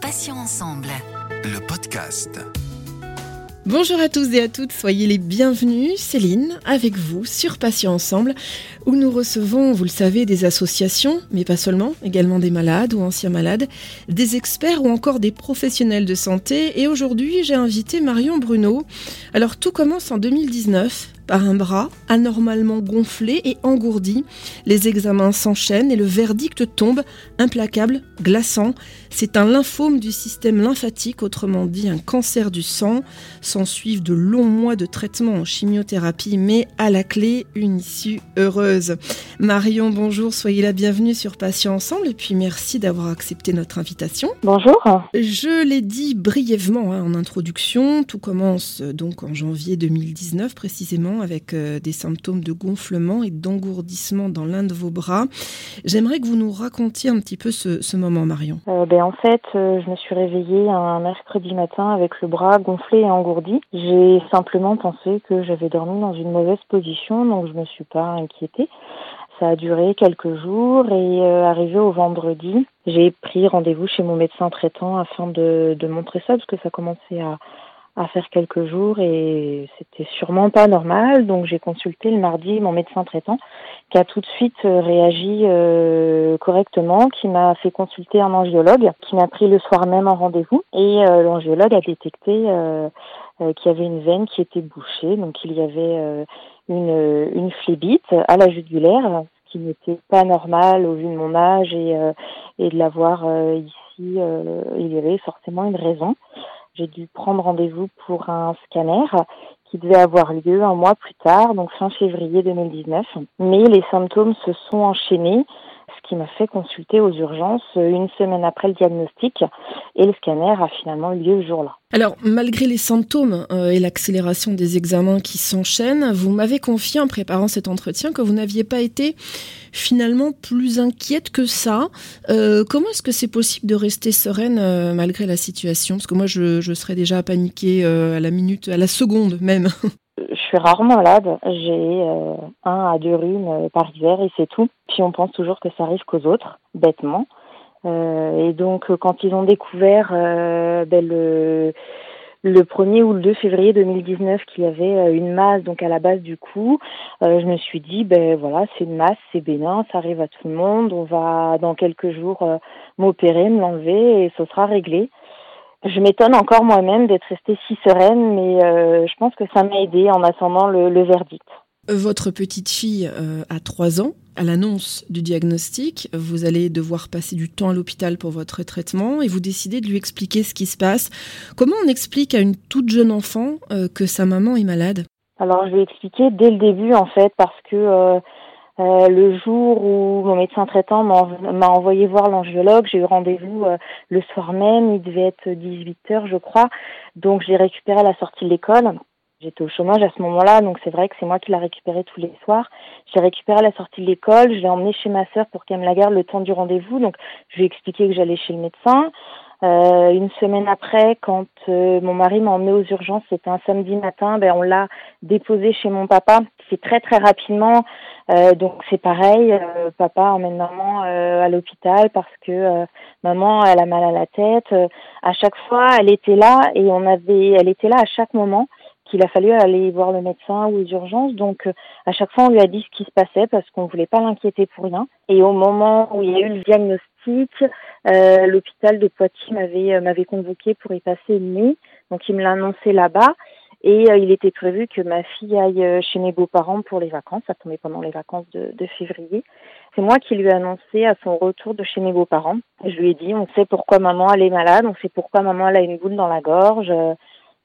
Patients ensemble. Le podcast. Bonjour à tous et à toutes, soyez les bienvenus. Céline, avec vous sur Patients Ensemble, où nous recevons, vous le savez, des associations, mais pas seulement, également des malades ou anciens malades, des experts ou encore des professionnels de santé. Et aujourd'hui, j'ai invité Marion Bruno. Alors tout commence en 2019 par un bras anormalement gonflé et engourdi. Les examens s'enchaînent et le verdict tombe, implacable, glaçant. C'est un lymphome du système lymphatique, autrement dit un cancer du sang. S'en suivent de longs mois de traitement en chimiothérapie, mais à la clé, une issue heureuse. Marion, bonjour, soyez la bienvenue sur Patients Ensemble et puis merci d'avoir accepté notre invitation. Bonjour. Je l'ai dit brièvement hein, en introduction, tout commence donc en janvier 2019 précisément avec euh, des symptômes de gonflement et d'engourdissement dans l'un de vos bras. J'aimerais que vous nous racontiez un petit peu ce, moment, Marion. Euh, ben, en fait, euh, je me suis réveillée un mercredi matin avec le bras gonflé et engourdi. J'ai simplement pensé que j'avais dormi dans une mauvaise position, donc je me suis pas inquiétée. Ça a duré quelques jours et arrivé au vendredi, j'ai pris rendez-vous chez mon médecin traitant afin de, de montrer ça parce que ça commençait à, à faire quelques jours et c'était sûrement pas normal. Donc j'ai consulté le mardi mon médecin traitant qui a tout de suite euh, réagi euh, correctement, qui m'a fait consulter un angiologue qui m'a pris le soir même en rendez-vous et euh, l'angiologue a détecté euh, qu'il y avait une veine qui était bouchée, donc il y avait une, une phlébite à la jugulaire, ce qui n'était pas normal au vu de mon âge et, et de l'avoir ici. il y avait forcément une raison j'ai dû prendre rendez-vous pour un scanner qui devait avoir lieu un mois plus tard, donc fin février 2019. Mais les symptômes se sont enchaînés qui m'a fait consulter aux urgences une semaine après le diagnostic et le scanner a finalement eu lieu le jour-là. Alors, malgré les symptômes euh, et l'accélération des examens qui s'enchaînent, vous m'avez confié en préparant cet entretien que vous n'aviez pas été finalement plus inquiète que ça. Euh, comment est-ce que c'est possible de rester sereine euh, malgré la situation? Parce que moi, je serais déjà paniquée à la minute, à la seconde même. Je suis rarement malade. J'ai euh, un à deux rhumes euh, par hiver et c'est tout. Puis on pense toujours que ça arrive qu'aux autres, bêtement. Euh, et donc quand ils ont découvert ben, le le 1er ou le 2 février 2019 qu'il y avait une masse donc à la base du cou, je me suis dit ben voilà c'est une masse, c'est bénin, ça arrive à tout le monde, on va dans quelques jours m'opérer, me l'enlever et ce sera réglé. Je m'étonne encore moi-même d'être restée si sereine, mais euh, je pense que ça m'a aidé en attendant le, verdict. Votre petite fille euh, a 3 ans. À l'annonce du diagnostic, vous allez devoir passer du temps à l'hôpital pour votre traitement et vous décidez de lui expliquer ce qui se passe. Comment on explique à une toute jeune enfant euh, que sa maman est malade? Alors je vais expliquer dès le début en fait parce que euh, le jour où mon médecin traitant m'a envoyé voir l'angiologue, j'ai eu rendez-vous euh, le soir même, il devait être 18 heures je crois, donc j'ai récupéré à la sortie de l'école. J'étais au chômage à ce moment-là, donc c'est vrai que c'est moi qui l'a récupéré tous les soirs. J'ai récupéré à la sortie de l'école, je l'ai emmené chez ma sœur pour qu'elle me la garde le temps du rendez-vous, donc je lui ai expliqué que j'allais chez le médecin. Euh, une semaine après, quand euh, mon mari m'a emmené aux urgences, c'était un samedi matin, ben on l'a déposé chez mon papa. C'est très très rapidement, euh, donc c'est pareil. papa emmène maman à l'hôpital parce que maman elle a mal à la tête. à chaque fois, elle était là et on avait, elle était là à chaque moment qu'il a fallu aller voir le médecin ou aux urgences. Donc, à chaque fois, on lui a dit ce qui se passait parce qu'on voulait pas l'inquiéter pour rien. Et au moment où il y a eu le diagnostic, euh, l'hôpital de Poitiers m'avait euh, m'avait convoqué pour y passer une nuit. Donc il me l'a annoncé là-bas. Et euh, il était prévu que ma fille aille chez mes beaux-parents pour les vacances. Ça tombait pendant les vacances de, février. C'est moi qui lui ai annoncé à son retour de chez mes beaux-parents. Je lui ai dit, on sait pourquoi maman elle est malade, on sait pourquoi maman elle a une boule dans la gorge.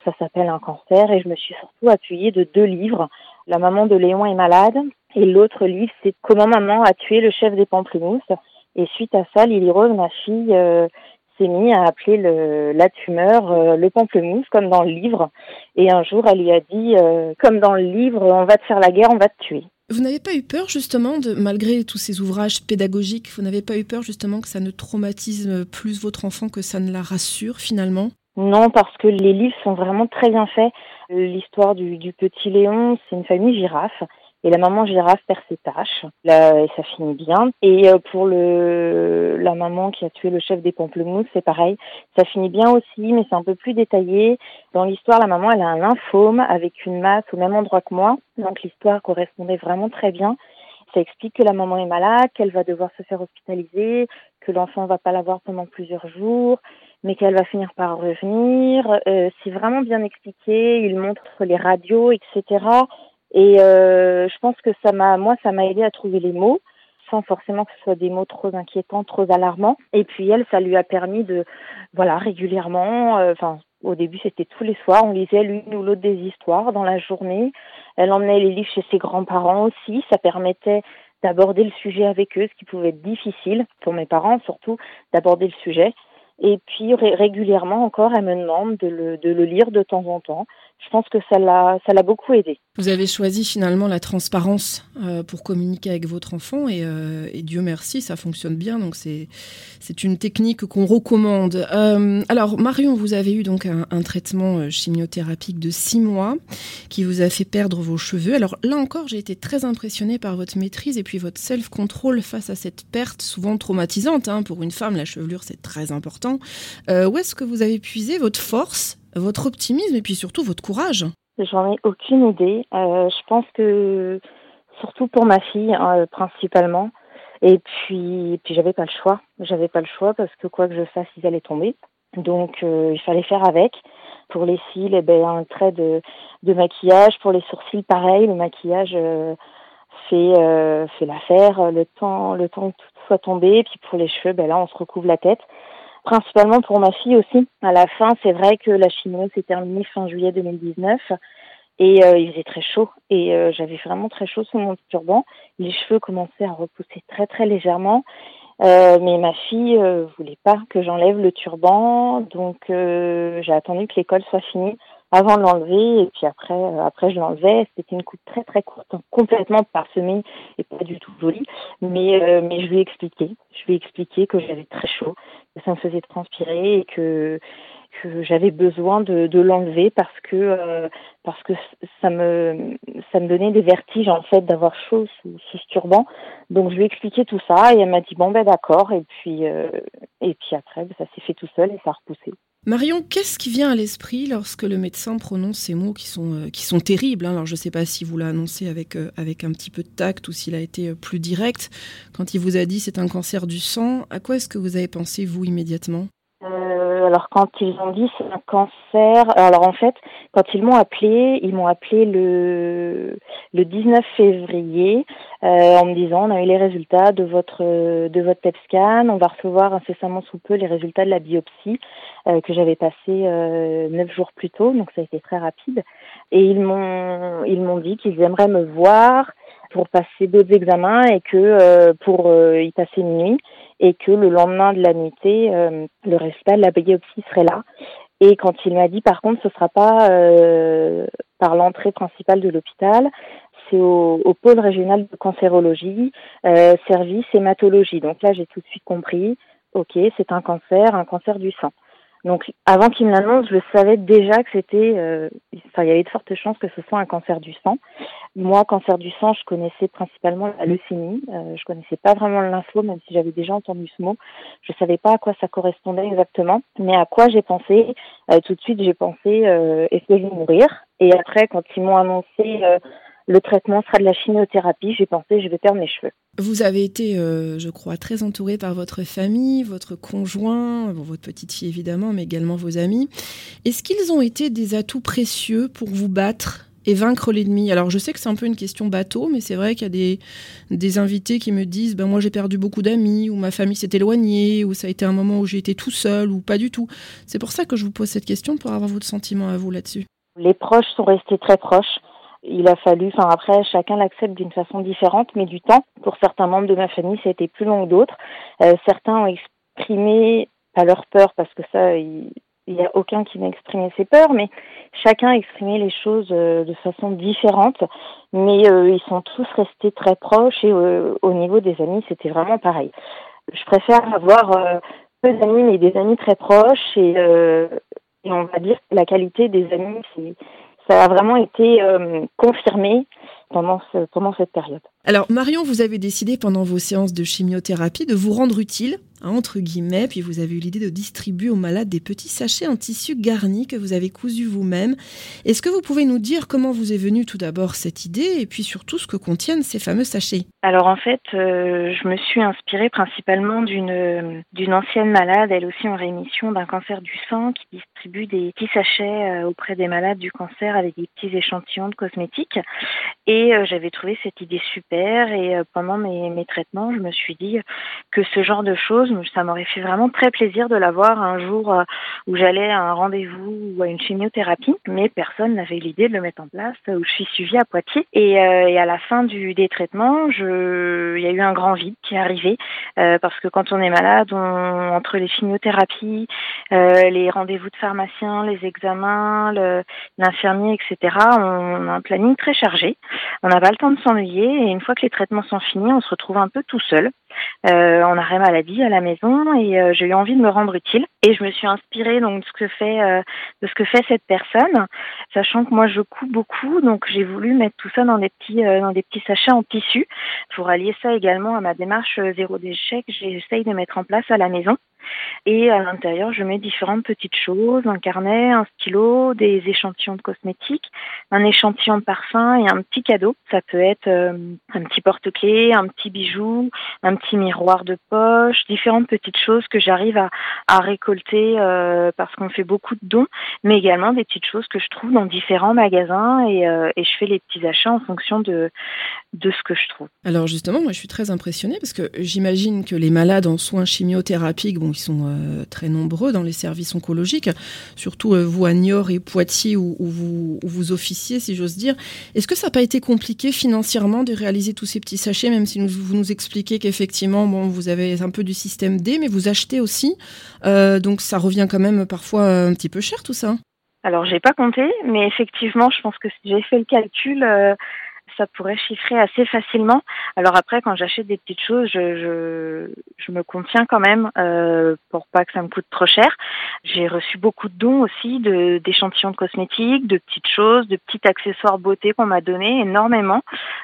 Ça s'appelle un cancer. Et je me suis surtout appuyée de deux livres. La maman de Léon est malade. Et l'autre livre, c'est Comment maman a tué le chef des pamplemousses. Et suite à ça, Lily Rose, ma fille, euh, s'est mise à appeler le, la tumeur euh, le pamplemousse, comme dans le livre. Et un jour, elle lui a dit, euh, comme dans le livre, on va te faire la guerre, on va te tuer. Vous n'avez pas eu peur justement, de, malgré tous ces ouvrages pédagogiques, vous n'avez pas eu peur justement que ça ne traumatise plus votre enfant, que ça ne la rassure finalement? Non, parce que les livres sont vraiment très bien faits. L'histoire du, du petit Léon, c'est une famille girafe et la maman girafe perd ses tâches. Là, et ça finit bien. Et euh, pour le la maman qui a tué le chef des pamplemousses, c'est pareil. Ça finit bien aussi, mais c'est un peu plus détaillé. Dans l'histoire, la maman, elle a un lymphome avec une masse au même endroit que moi. Donc l'histoire correspondait vraiment très bien. Ça explique que la maman est malade, qu'elle va devoir se faire hospitaliser, que l'enfant va pas l'avoir pendant plusieurs jours, mais qu'elle va finir par revenir. Euh, c'est vraiment bien expliqué. Il montre les radios, etc. Et euh, je pense que ça m'a, moi, ça m'a aidé à trouver les mots sans forcément que ce soit des mots trop inquiétants, trop alarmants. Et puis elle, ça lui a permis de, voilà, régulièrement, euh, enfin, au début c'était tous les soirs, on lisait l'une ou l'autre des histoires dans la journée. Elle emmenait les livres chez ses grands-parents aussi, ça permettait d'aborder le sujet avec eux, ce qui pouvait être difficile pour mes parents surtout, d'aborder le sujet. Et puis régulièrement encore, elle me demande de le, de le lire de temps en temps je pense que ça l'a, beaucoup aidé. Vous avez choisi finalement la transparence euh, pour communiquer avec votre enfant et, euh, et, Dieu merci, ça fonctionne bien. Donc c'est, une technique qu'on recommande. Euh, alors Marion, vous avez eu donc un, traitement chimiothérapique de six mois qui vous a fait perdre vos cheveux. Alors là encore, j'ai été très impressionnée par votre maîtrise et puis votre self-control face à cette perte souvent traumatisante. Hein. Pour une femme, la chevelure c'est très important. où est-ce que vous avez puisé votre force votre optimisme et puis surtout votre courage J'en ai aucune idée. Euh, je pense que surtout pour ma fille hein, principalement. Et puis, puis j'avais pas le choix. J'avais pas le choix parce que quoi que je fasse, ils allaient tomber. Donc euh, il fallait faire avec. Pour les cils, eh ben, un trait de, de maquillage. Pour les sourcils, pareil. Le maquillage euh, fait, fait l'affaire. Le temps, le temps que tout soit tombé. Et puis pour les cheveux, ben là, on se recouvre la tête principalement pour ma fille aussi. À la fin, c'est vrai que la chimio s'est terminée fin juillet 2019 et euh, il faisait très chaud et euh, j'avais vraiment très chaud sous mon turban. Les cheveux commençaient à repousser très très légèrement. Euh, mais ma fille voulait pas que j'enlève le turban, donc j'ai attendu que l'école soit finie avant de l'enlever et puis après euh, après je l'enlevais. C'était une coupe très très courte complètement parsemée et pas du tout jolie. Mais euh, mais je lui ai expliqué. Je lui ai expliqué que j'avais très chaud que ça me faisait transpirer et que que j'avais besoin de, de l'enlever parce que euh, parce que ça me ça me donnait des vertiges en fait d'avoir chaud sous, sous, ce turban. Donc je lui ai expliqué tout ça et elle m'a dit bon ben d'accord. Et puis et puis après ça s'est fait tout seul et ça a repoussé. Marion, qu'est-ce qui vient à l'esprit lorsque le médecin prononce ces mots qui sont, euh, qui sont terribles hein? Alors je ne sais pas si vous l'avez annoncé avec, euh, avec un petit peu de tact ou s'il a été euh, plus direct. Quand il vous a dit c'est un cancer du sang, à quoi est-ce que vous avez pensé vous immédiatement? Alors quand ils ont dit c'est un cancer, alors en fait quand ils m'ont appelé, ils m'ont appelé le le 19 février euh, en me disant on a eu les résultats de votre de votre PET scan, on va recevoir incessamment sous peu les résultats de la biopsie euh, que j'avais passé euh, neuf jours plus tôt, donc ça a été très rapide. Et ils m'ont ils m'ont dit qu'ils aimeraient me voir pour passer d'autres examens et que euh, pour euh, y passer une nuit et que le lendemain de la nuitée, euh, le résultat de la biopsie serait là. Et quand il m'a dit par contre ce sera pas par l'entrée principale de l'hôpital, c'est au, au, pôle régional de cancérologie, service hématologie. Donc là j'ai tout de suite compris, ok c'est un cancer, un cancer du sang. Donc, avant qu'il me l'annonce, je savais déjà que c'était, euh, enfin, il y avait de fortes chances que ce soit un cancer du sang. Moi, cancer du sang, je connaissais principalement la leucémie. Euh, je connaissais pas vraiment le lympho, même si j'avais déjà entendu ce mot. Je savais pas à quoi ça correspondait exactement, mais à quoi j'ai pensé? Euh, tout de suite, j'ai pensé, euh, est-ce mourir? Et après, quand ils m'ont annoncé euh, le traitement sera de la chimiothérapie. J'ai pensé, je vais perdre mes cheveux. Vous avez été, euh, je crois, très entouré par votre famille, votre conjoint, votre petite fille évidemment, mais également vos amis. Est-ce qu'ils ont été des atouts précieux pour vous battre et vaincre l'ennemi? Alors je sais que c'est un peu une question bateau, mais c'est vrai qu'il y a des, des invités qui me disent ben moi j'ai perdu beaucoup d'amis, ou ma famille s'est éloignée, ou ça a été un moment où j'ai été tout seul, ou pas du tout. C'est pour ça que je vous pose cette question, pour avoir votre sentiment à vous là-dessus. Les proches sont restés très proches. Il a fallu, enfin après, chacun l'accepte d'une façon différente, mais du temps. Pour certains membres de ma famille, ça a été plus long que d'autres. Euh, certains ont exprimé, pas leur peur, parce que ça, il n'y a aucun qui n'a exprimé ses peurs, mais chacun a exprimé les choses euh, de façon différente. Mais euh, ils sont tous restés très proches et au niveau des amis, c'était vraiment pareil. Je préfère avoir peu d'amis, mais des amis très proches et, et on va dire que la qualité des amis, c'est ça a vraiment été confirmé pendant, cette période. Alors Marion, vous avez décidé pendant vos séances de chimiothérapie de vous rendre utile entre guillemets, puis vous avez eu l'idée de distribuer aux malades des petits sachets en tissu garni que vous avez cousu vous-même. Est-ce que vous pouvez nous dire comment vous est venue tout d'abord cette idée et puis surtout ce que contiennent ces fameux sachets? Alors en fait, euh, je me suis inspirée principalement d'une d'une ancienne malade, elle aussi en rémission d'un cancer du sang, qui distribue des petits sachets euh, auprès des malades du cancer avec des petits échantillons de cosmétiques. Et euh, j'avais trouvé cette idée super et pendant mes, mes traitements, je me suis dit que ce genre de choses ça m'aurait fait vraiment très plaisir de l'avoir un jour euh, où j'allais à un rendez-vous ou à une chimiothérapie, mais personne n'avait l'idée de le mettre en place, où je suis suivie à Poitiers. Et, euh, à la fin du, des traitements, je, il y a eu un grand vide qui est arrivé, euh, parce que quand on est malade, entre les chimiothérapies, les rendez-vous de pharmaciens, les examens, l'infirmier, etc., on a un planning très chargé. On n'a pas le temps de s'ennuyer et une fois que les traitements sont finis, on se retrouve un peu tout seul, en arrêt maladie à la maison et euh, j'ai eu envie de me rendre utile et je me suis inspirée donc de ce que fait euh, de ce que fait cette personne, sachant que moi je couds beaucoup donc j'ai voulu mettre tout ça dans des petits euh, dans des petits sachets en tissu pour allier ça également à ma démarche zéro déchet que j'essaye de mettre en place à la maison. Et à l'intérieur, je mets différentes petites choses, un carnet, un stylo, des échantillons de cosmétiques, un échantillon de parfum et un petit cadeau. Ça peut être euh, un petit porte-clés, un petit bijou, un petit miroir de poche, différentes petites choses que j'arrive à, récolter euh, parce qu'on fait beaucoup de dons, mais également des petites choses que je trouve dans différents magasins et, euh, et je fais les petits achats en fonction de, de ce que je trouve. Alors justement, moi je suis très impressionnée parce que j'imagine que les malades en soins chimiothérapiques, bon, sont euh, très nombreux dans les services oncologiques, surtout euh, vous à Niort et Poitiers où, vous, vous, officiez, si j'ose dire. Est-ce que ça n'a pas été compliqué financièrement de réaliser tous ces petits sachets, même si vous nous expliquez qu'effectivement, bon, vous avez un peu du système D, mais vous achetez aussi, euh, donc ça revient quand même parfois un petit peu cher tout ça. Alors j'ai pas compté, mais effectivement, je pense que j'ai fait le calcul ça pourrait chiffrer assez facilement. Alors après, quand j'achète des petites choses, je, je, me contiens quand même euh, pour pas que ça me coûte trop cher. J'ai reçu beaucoup de dons aussi, de d'échantillons de cosmétiques, de petites choses, de petits accessoires beauté qu'on m'a donné énormément.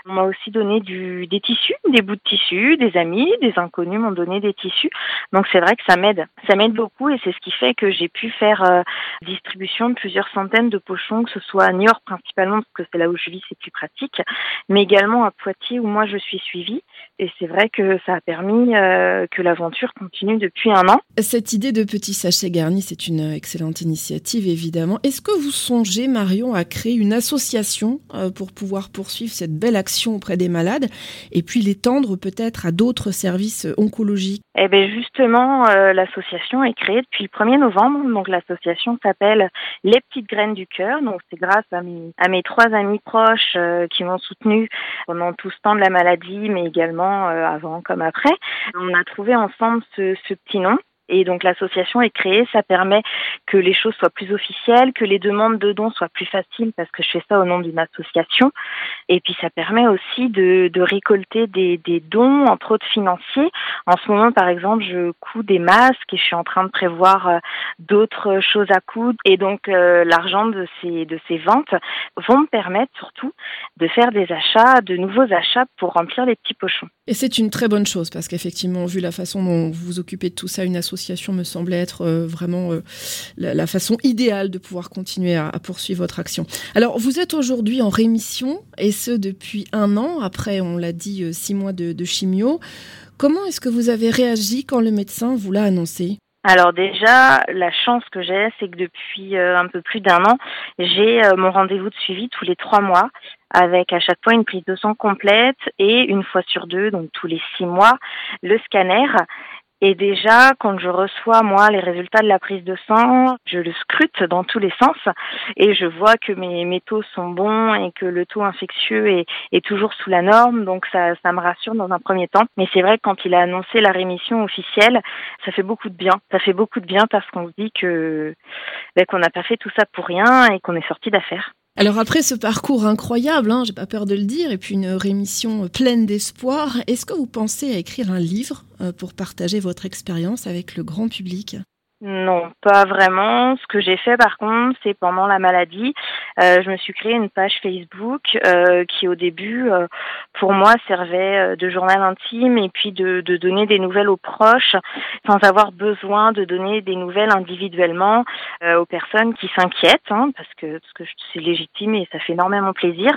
On m'a aussi donné du, des tissus, des bouts de tissus, des amis, des inconnus m'ont donné des tissus. Donc c'est vrai que ça m'aide, ça m'aide beaucoup et c'est ce qui fait que j'ai pu faire euh, distribution de plusieurs centaines de pochons, que ce soit à Niort principalement parce que c'est là où je vis, c'est plus pratique, mais également à Poitiers où moi je suis suivie. Et c'est vrai que ça a permis euh, que l'aventure continue depuis un an. Cette idée de petits sachets garnis, c'est une excellente initiative évidemment. Est-ce que vous songez, Marion, à créer une association euh, pour pouvoir poursuivre cette belle action auprès des malades et puis l'étendre peut-être à d'autres services oncologiques? Eh bien justement, euh, l'association est créée depuis le 1er novembre. Donc l'association s'appelle Les Petites Graines du Cœur. Donc c'est grâce à mes, à mes trois amis proches qui m'ont soutenu pendant tout ce temps de la maladie, mais également euh, avant comme après. On a trouvé ensemble ce, ce petit nom et donc l'association est créée, ça permet que les choses soient plus officielles, que les demandes de dons soient plus faciles parce que je fais ça au nom d'une association. Et puis ça permet aussi de, récolter des, des, dons, entre autres financiers. En ce moment, par exemple, je couds des masques et je suis en train de prévoir euh, d'autres choses à coudre. Et donc euh, l'argent de ces, de ces ventes vont me permettre surtout de faire des achats, de nouveaux achats pour remplir les petits pochons. Et c'est une très bonne chose parce qu'effectivement, vu la façon dont vous vous occupez de tout ça, une association me semblait être euh, vraiment euh, la, façon idéale de pouvoir continuer à, poursuivre votre action. Alors, vous êtes aujourd'hui en rémission et ce depuis un an, après, on l'a dit, euh, six mois de, de chimio. Comment est-ce que vous avez réagi quand le médecin vous l'a annoncé? Alors déjà, la chance que j'ai, c'est que depuis un peu plus d'un an, j'ai mon rendez-vous de suivi tous les trois mois avec à chaque fois une prise de sang complète et une fois sur deux, donc tous les six mois, le scanner. Et déjà, quand je reçois, moi, les résultats de la prise de sang, je le scrute dans tous les sens et je vois que mes, taux sont bons et que le taux infectieux est, est toujours sous la norme. Donc, ça, ça me rassure dans un premier temps. Mais c'est vrai que quand il a annoncé la rémission officielle, ça fait beaucoup de bien. Ça fait beaucoup de bien parce qu'on se dit que, ben, qu'on n'a pas fait tout ça pour rien et qu'on est sorti d'affaires. Alors après ce parcours incroyable, hein, j'ai pas peur de le dire, et puis une rémission pleine d'espoir, est-ce que vous pensez à écrire un livre euh, pour partager votre expérience avec le grand public? Non, pas vraiment. Ce que j'ai fait par contre, c'est pendant la maladie, euh, je me suis créé une page Facebook euh, qui au début, euh, pour moi, servait de journal intime et puis de, donner des nouvelles aux proches sans avoir besoin de donner des nouvelles individuellement aux personnes qui s'inquiètent, hein, parce que parce que c'est légitime et ça fait énormément plaisir.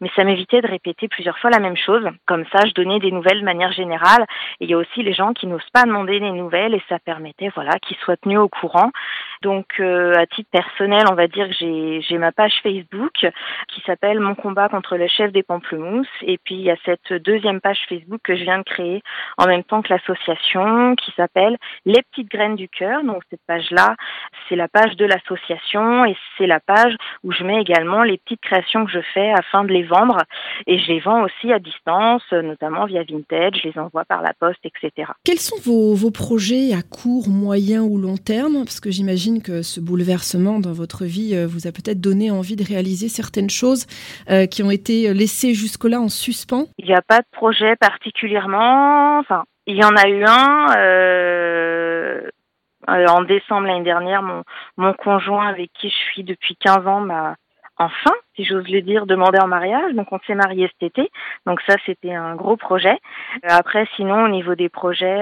Mais ça m'évitait de répéter plusieurs fois la même chose. Comme ça, je donnais des nouvelles de manière générale. Et il y a aussi les gens qui n'osent pas demander des nouvelles et ça permettait, voilà, qu'ils soient au courant. Donc, euh, à titre personnel, on va dire que j'ai ma page Facebook qui s'appelle Mon combat contre le chef des pamplemousses. Et puis, il y a cette deuxième page Facebook que je viens de créer en même temps que l'association qui s'appelle Les petites graines du cœur. Donc, cette page-là, c'est la page de l'association et c'est la page où je mets également les petites créations que je fais afin de les vendre. Et je les vends aussi à distance, notamment via Vintage. Je les envoie par la poste, etc. Quels sont vos projets à court, moyen ou long terme? Parce que j'imagine que ce bouleversement dans votre vie euh, vous a peut-être donné envie de réaliser certaines choses euh, qui ont été laissées jusque-là en suspens? Il n'y a pas de projet particulièrement. Enfin, il y en a eu un. Euh, en décembre l'année dernière, mon, mon conjoint avec qui je suis depuis 15 ans m'a enfin, si j'ose le dire, demandé en mariage. Donc on s'est marié cet été. Donc ça, c'était un gros projet. après, sinon, au niveau des projets,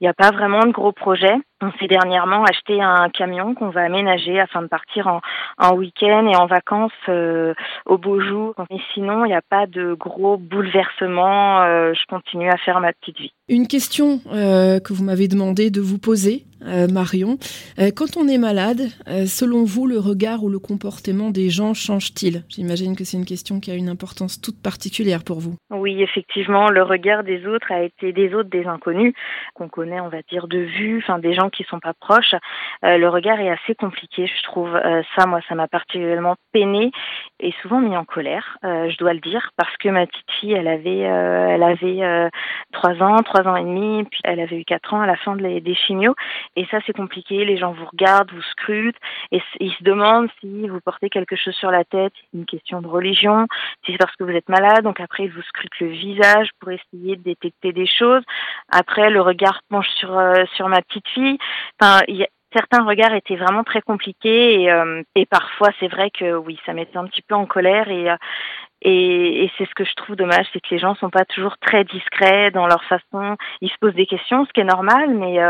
il n'y a pas vraiment de gros projets. On s'est dernièrement acheté un camion qu'on va aménager afin de partir en, en week-end et en vacances euh, au beau jour. Mais sinon, il n'y a pas de gros bouleversements. Euh, je continue à faire ma petite vie. Une question euh, que vous m'avez demandé de vous poser, Marion. quand on est malade, selon vous, le regard ou le comportement des gens change-t-il? J'imagine que c'est une question qui a une importance toute particulière pour vous. Oui, effectivement, le regard des autres a été des autres des inconnus qu'on connaît, on va dire, de vue, enfin des gens qui sont pas proches, euh, le regard est assez compliqué, je trouve. Euh, ça, moi, ça m'a particulièrement peiné et souvent mis en colère, euh, je dois le dire, parce que ma petite fille, elle avait, elle avait trois ans, trois ans et demi, puis elle avait eu quatre ans à la fin de des chimios, et ça, c'est compliqué. Les gens vous regardent, vous scrutent, et ils se demandent si vous portez quelque chose sur la tête, une question de religion, si c'est parce que vous êtes malade, donc après ils vous scrutent le visage pour essayer de détecter des choses. Après, le regard penche sur sur ma petite fille. Enfin, certains regards étaient vraiment très compliqués et, euh, et parfois c'est vrai que oui, ça mettait un petit peu en colère et euh, et, et c'est ce que je trouve dommage, c'est que les gens sont pas toujours très discrets dans leur façon. Ils se posent des questions, ce qui est normal, mais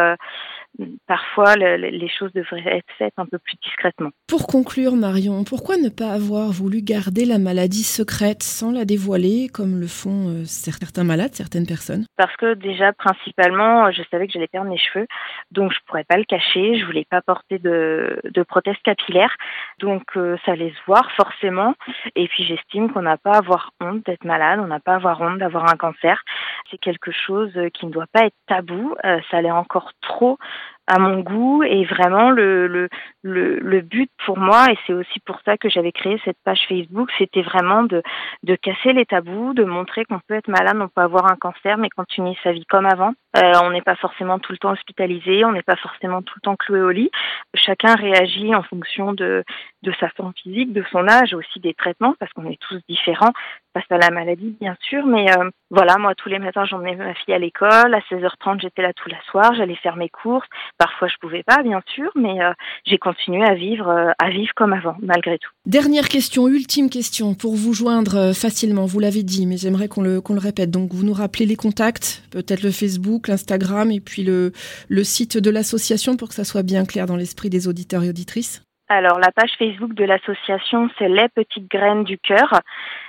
euh, parfois les choses devraient être faites un peu plus discrètement. Pour conclure, Marion, pourquoi ne pas avoir voulu garder la maladie secrète sans la dévoiler comme le font euh, certains malades, certaines personnes? Parce que déjà, principalement, je savais que j'allais perdre mes cheveux, donc je pourrais pas le cacher. Je voulais pas porter de, de prothèse capillaire, donc euh, ça allait se voir forcément. Et puis j'estime qu'on n'a pas à avoir honte d'être malade, on n'a pas à avoir honte d'avoir un cancer. C'est quelque chose qui ne doit pas être tabou. Euh, ça l'est encore trop à mon goût et vraiment le, le, le, le but pour moi et c'est aussi pour ça que j'avais créé cette page Facebook c'était vraiment de, de casser les tabous de montrer qu'on peut être malade on peut avoir un cancer mais continuer sa vie comme avant euh, on n'est pas forcément tout le temps hospitalisé on n'est pas forcément tout le temps cloué au lit. Chacun réagit en fonction de de sa forme physique de son âge aussi des traitements parce qu'on est tous différents face à la maladie bien sûr mais euh, voilà moi tous les matins j'emmenais ma fille à l'école à 16h30 j'étais là tout la soir j'allais faire mes courses Parfois, je pouvais pas, bien sûr, mais euh, j'ai continué à vivre, euh, à vivre comme avant, malgré tout. Dernière question, ultime question, pour vous joindre facilement. Vous l'avez dit, mais j'aimerais qu'on le, qu'on le répète. Donc, vous nous rappelez les contacts, peut-être le Facebook, l'Instagram et puis le, le site de l'association pour que ça soit bien clair dans l'esprit des auditeurs et auditrices. Alors, la page Facebook de l'association, c'est Les Petites Graines du Cœur.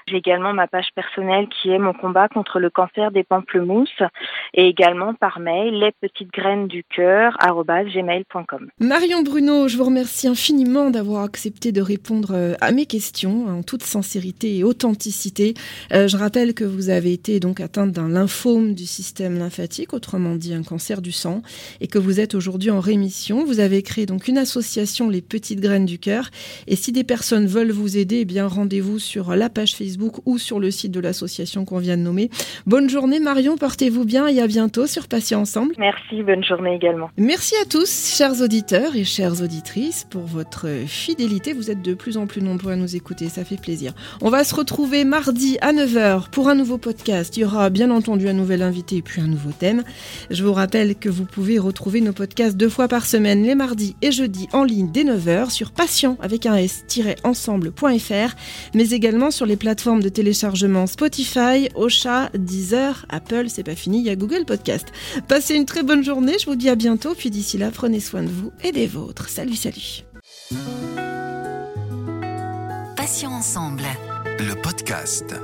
J'ai également ma page personnelle qui est mon combat contre le cancer des pamplemousses et également par mail les petites graines du cœur gmail.com. Marion Bruno, je vous remercie infiniment d'avoir accepté de répondre euh, à mes questions en toute sincérité et authenticité. Euh, je rappelle que vous avez été donc atteinte d'un lymphome du système lymphatique, autrement dit un cancer du sang, et que vous êtes aujourd'hui en rémission. Vous avez créé donc une association Les Petites Graines du Cœur. Et si des personnes veulent vous aider, eh bien rendez-vous sur la page Facebook Facebook ou sur le site de l'association qu'on vient de nommer. Bonne journée Marion, portez-vous bien et à bientôt sur Patients Ensemble. Merci, bonne journée également. Merci à tous, chers auditeurs et chères auditrices, pour votre fidélité. Vous êtes de plus en plus nombreux à nous écouter, ça fait plaisir. On va se retrouver mardi à 9h pour un nouveau podcast. Il y aura bien entendu un nouvel invité et puis un nouveau thème. Je vous rappelle que vous pouvez retrouver nos podcasts deux fois par semaine, les mardis et jeudis, en ligne dès 9h sur patient avec un s-ensemble.fr, mais également sur les plateformes de téléchargement Spotify, Ocha, Deezer, Apple, c'est pas fini, il y a Google Podcast. Passez une très bonne journée, je vous dis à bientôt, puis d'ici là, prenez soin de vous et des vôtres. Salut, salut. Passions ensemble. Le podcast.